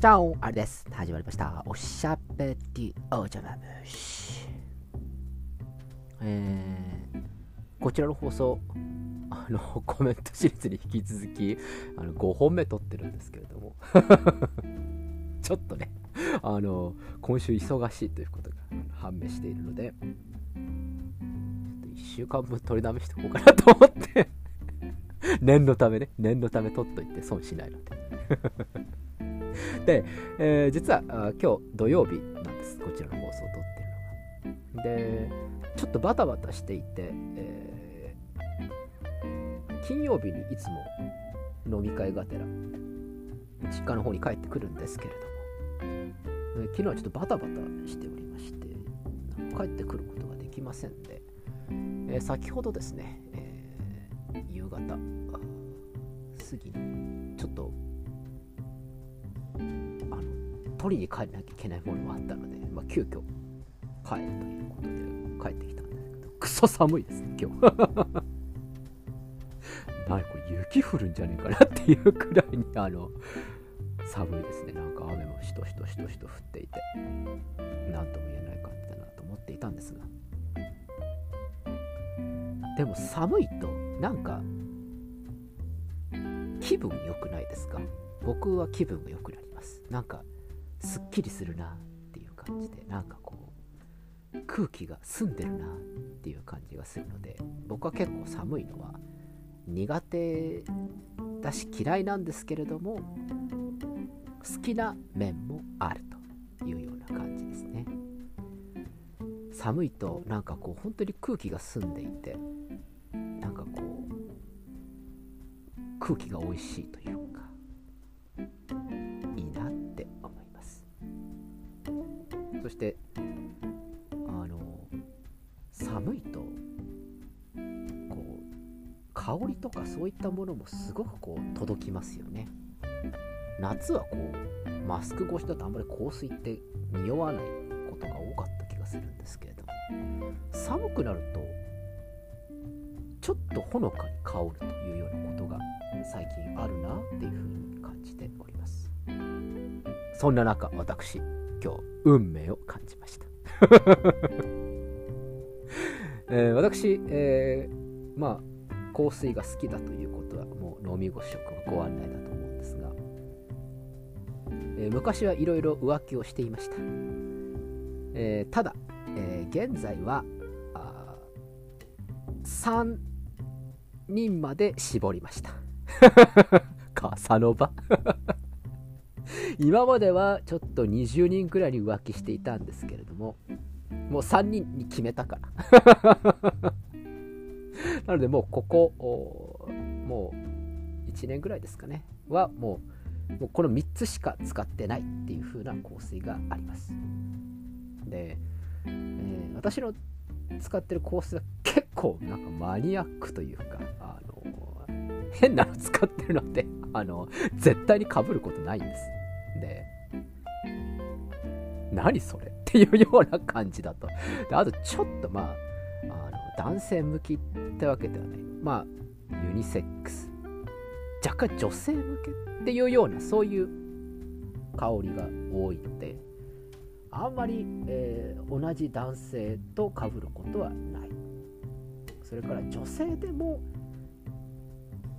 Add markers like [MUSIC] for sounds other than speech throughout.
じゃあ、れです。始まりました。おしゃべりおじゃま虫。えー、こちらの放送、あの、[LAUGHS] コメントシリーズに引き続き、あの、5本目撮ってるんですけれども、[LAUGHS] ちょっとね、あの、今週忙しいということが判明しているので、ちょっと1週間分取りだめしておこうかなと思って、[LAUGHS] 念のためね、念のため取っといて損しないので。[LAUGHS] で、えー実は今日土曜日なんです。こちらの放送を撮ってるのが。でちょっとバタバタしていて、えー金曜日にいつも飲み会がてら実家の方に帰ってくるんですけれども、昨日はちょっとバタバタしておりまして帰ってくることができませんで、えー先ほどですね、えー夕方過ぎにちょっと取りに帰らなきゃいけないものもあったので、まあ、急遽帰るということで帰ってきたんですけど。クソ寒いですね今日。[LAUGHS] 何これ雪降るんじゃねえかなっていうくらいにあの寒いですね。なんか雨もしとしとしとしと降っていて。何とも言えない感じだなと思っていたんですが。でも寒いとなんか気分良くないですか？僕は気分が良くなります。なんかっきりするなっていう感じでなんかこう空気が澄んでるなっていう感じがするので僕は結構寒いのは苦手だし嫌いなんですけれども好きな面もあるというような感じですね。寒いとなんかこう本当に空気が澄んでいてなんかこう空気が美味しいというそしてあの寒いとこう香りとかそういったものもすごくこう届きますよね。夏はこうマスク越しだとあんまり香水って匂わないことが多かった気がするんですけれども。寒くなるとちょっとほのかに香るというようなことが最近あるなっていうふうに感じております。そんな中私今日運命を感じました、[LAUGHS] えー私、えーまあ香水が好きだということはもう飲みご食はご案内だと思うんですが、えー昔はいろいろ浮気をしていました、えただ、え現在は3人まで絞りました。カサノバ [LAUGHS] 今まではちょっと20人くらいに浮気していたんですけれどももう3人に決めたから。[LAUGHS] なのでもうここもう1年ぐらいですかね。はもうもうこの3つしか使ってないっていう風な香水があります。で、えー私の使ってる香水は結構なんかマニアックというかあの変なの使ってるのであの絶対に被ることないんです。で何それっていうような感じだと。であとちょっとまああの男性向きってわけではない。まあユニセックス。若干女性向けっていうようなそういう香りが多いのであんまり、えー同じ男性と被ることはない。それから女性でも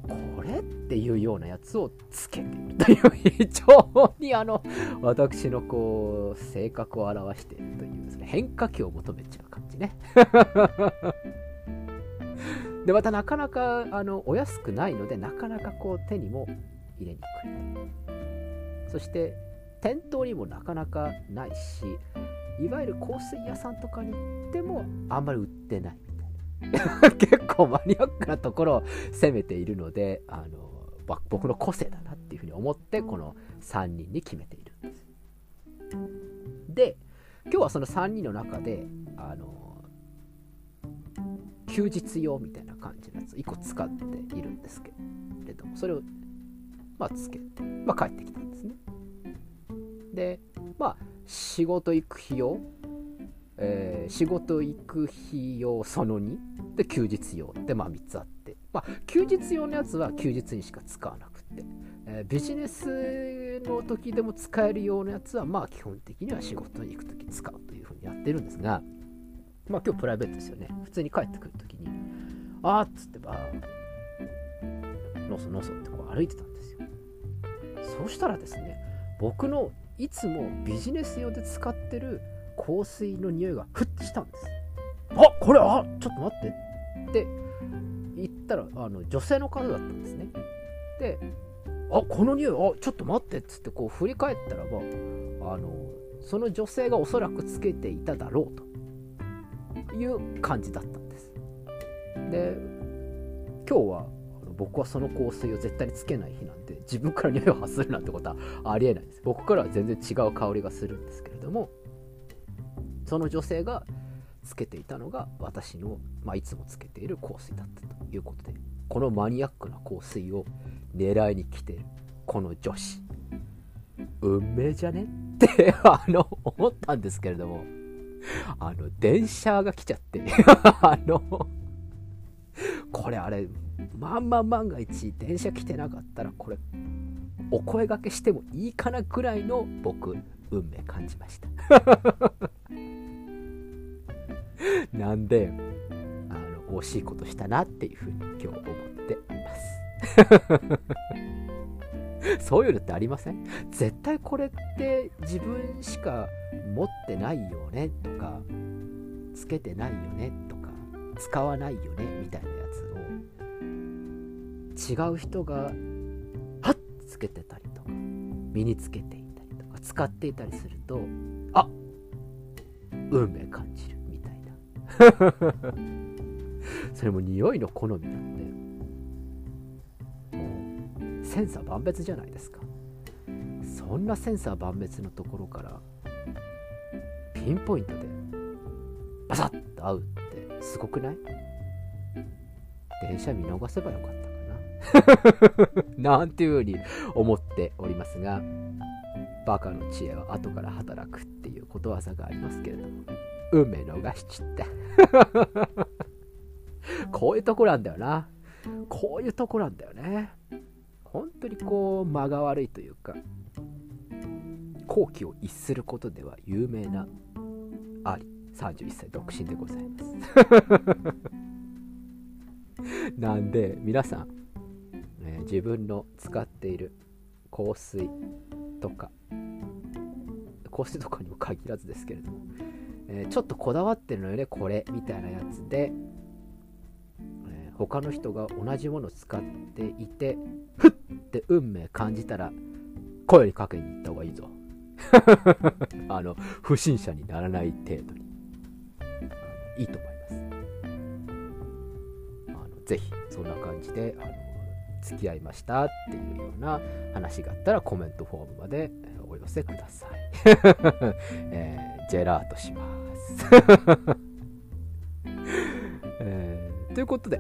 これっていうようなやつをつけているという非常にあの私のこう性格を表しているというですね。変化球を求めちゃう感じね。[LAUGHS] でまたなかなかあのお安くないのでなかなかこう手にも入れにくい。そして店頭にもなかなかないしいわゆる香水屋さんとかに行ってもあんまり売ってない。[LAUGHS] 結構マニアックなところを攻めているのであの僕の個性だなっていうふうに思ってこの3人に決めているんです。で今日はその3人の中であの休日用みたいな感じのやつを1個使っているんですけれどもそれをまあつけて、まあ、帰ってきたんですね。でまあ仕事行く日用、えー仕事行く日用その2で休日用でまあ3つあって。まあ休日用のやつは休日にしか使わなくて、えービジネスの時でも使えるようなやつはまあ基本的には仕事に行く時使うというふうにやってるんですが。まあ今日プライベートですよね。普通に帰ってくる時にあーっつってばのそのそってこう歩いてたんですよ。そうしたらですね僕のいつもビジネス用で使ってる香水の匂いがふっとしたんです。あこれあちょっと待って。って言ったらあの女性の方だったんですね。であこの匂いあちょっと待ってっつってこう振り返ったらばあのその女性がおそらくつけていただろうと。いう感じだったんです。で今日は僕はその香水を絶対につけない日なんで自分から匂いを発するなんてことはありえないです。僕からは全然違う香りがするんですけれどもその女性がつけていたのが私の、まあ、いつもつけている香水だったということでこのマニアックな香水を狙いに来てるこの女子。運命じゃね？って [LAUGHS] あの思ったんですけれども。あの電車が来ちゃって。[LAUGHS] あのこれあれまんま万が一電車来てなかったらこれお声がけしてもいいかなぐらいの僕運命感じました。[LAUGHS] [LAUGHS] なんであの惜しいことしたなっていうふうに今日思っています。[LAUGHS] そういうのってありません？絶対これって自分しか持ってないよねとかつけてないよねとか使わないよねみたいなやつを違う人がはっ！つけてたりとか身につけていたりとか使っていたりするとあ運命感じる。[LAUGHS] それも匂いの好みなんでもう千差万別じゃないですか。そんな千差万別のところからピンポイントでバサッと合うってすごくない？電車見逃せばよかったかな。[LAUGHS] なんていうふうに思っておりますがバカの知恵は後から働くっていうことわざがありますけれども。運命逃しちって [LAUGHS] こういうとこなんだよな。こういうとこなんだよね。本当にこう間が悪いというか好奇を逸することでは有名なあり31歳独身でございます。[LAUGHS] なんで皆さん、えー、自分の使っている香水とか。香水とかにも限らずですけれども、えー、ちょっとこだわってるのよねこれみたいなやつで、えー、他の人が同じものを使っていてふって運命感じたら声にかけに行った方がいいぞ。[LAUGHS] あの不審者にならない程度に。いいと思います。あのぜひそんな感じであの付き合いましたっていうような話があったらコメントフォームまでお寄せください、[LAUGHS] えー、ジェラートします [LAUGHS] えー、ということで、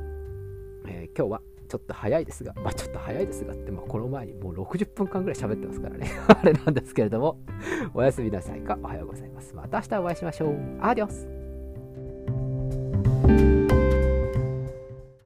えー、今日はちょっと早いですが、まあちょっと早いですがって、まあこの前にもう60分間ぐらい喋ってますからね。[LAUGHS] あれなんですけれども、おやすみなさいか、おはようございます。また明日お会いしましょう。アディオス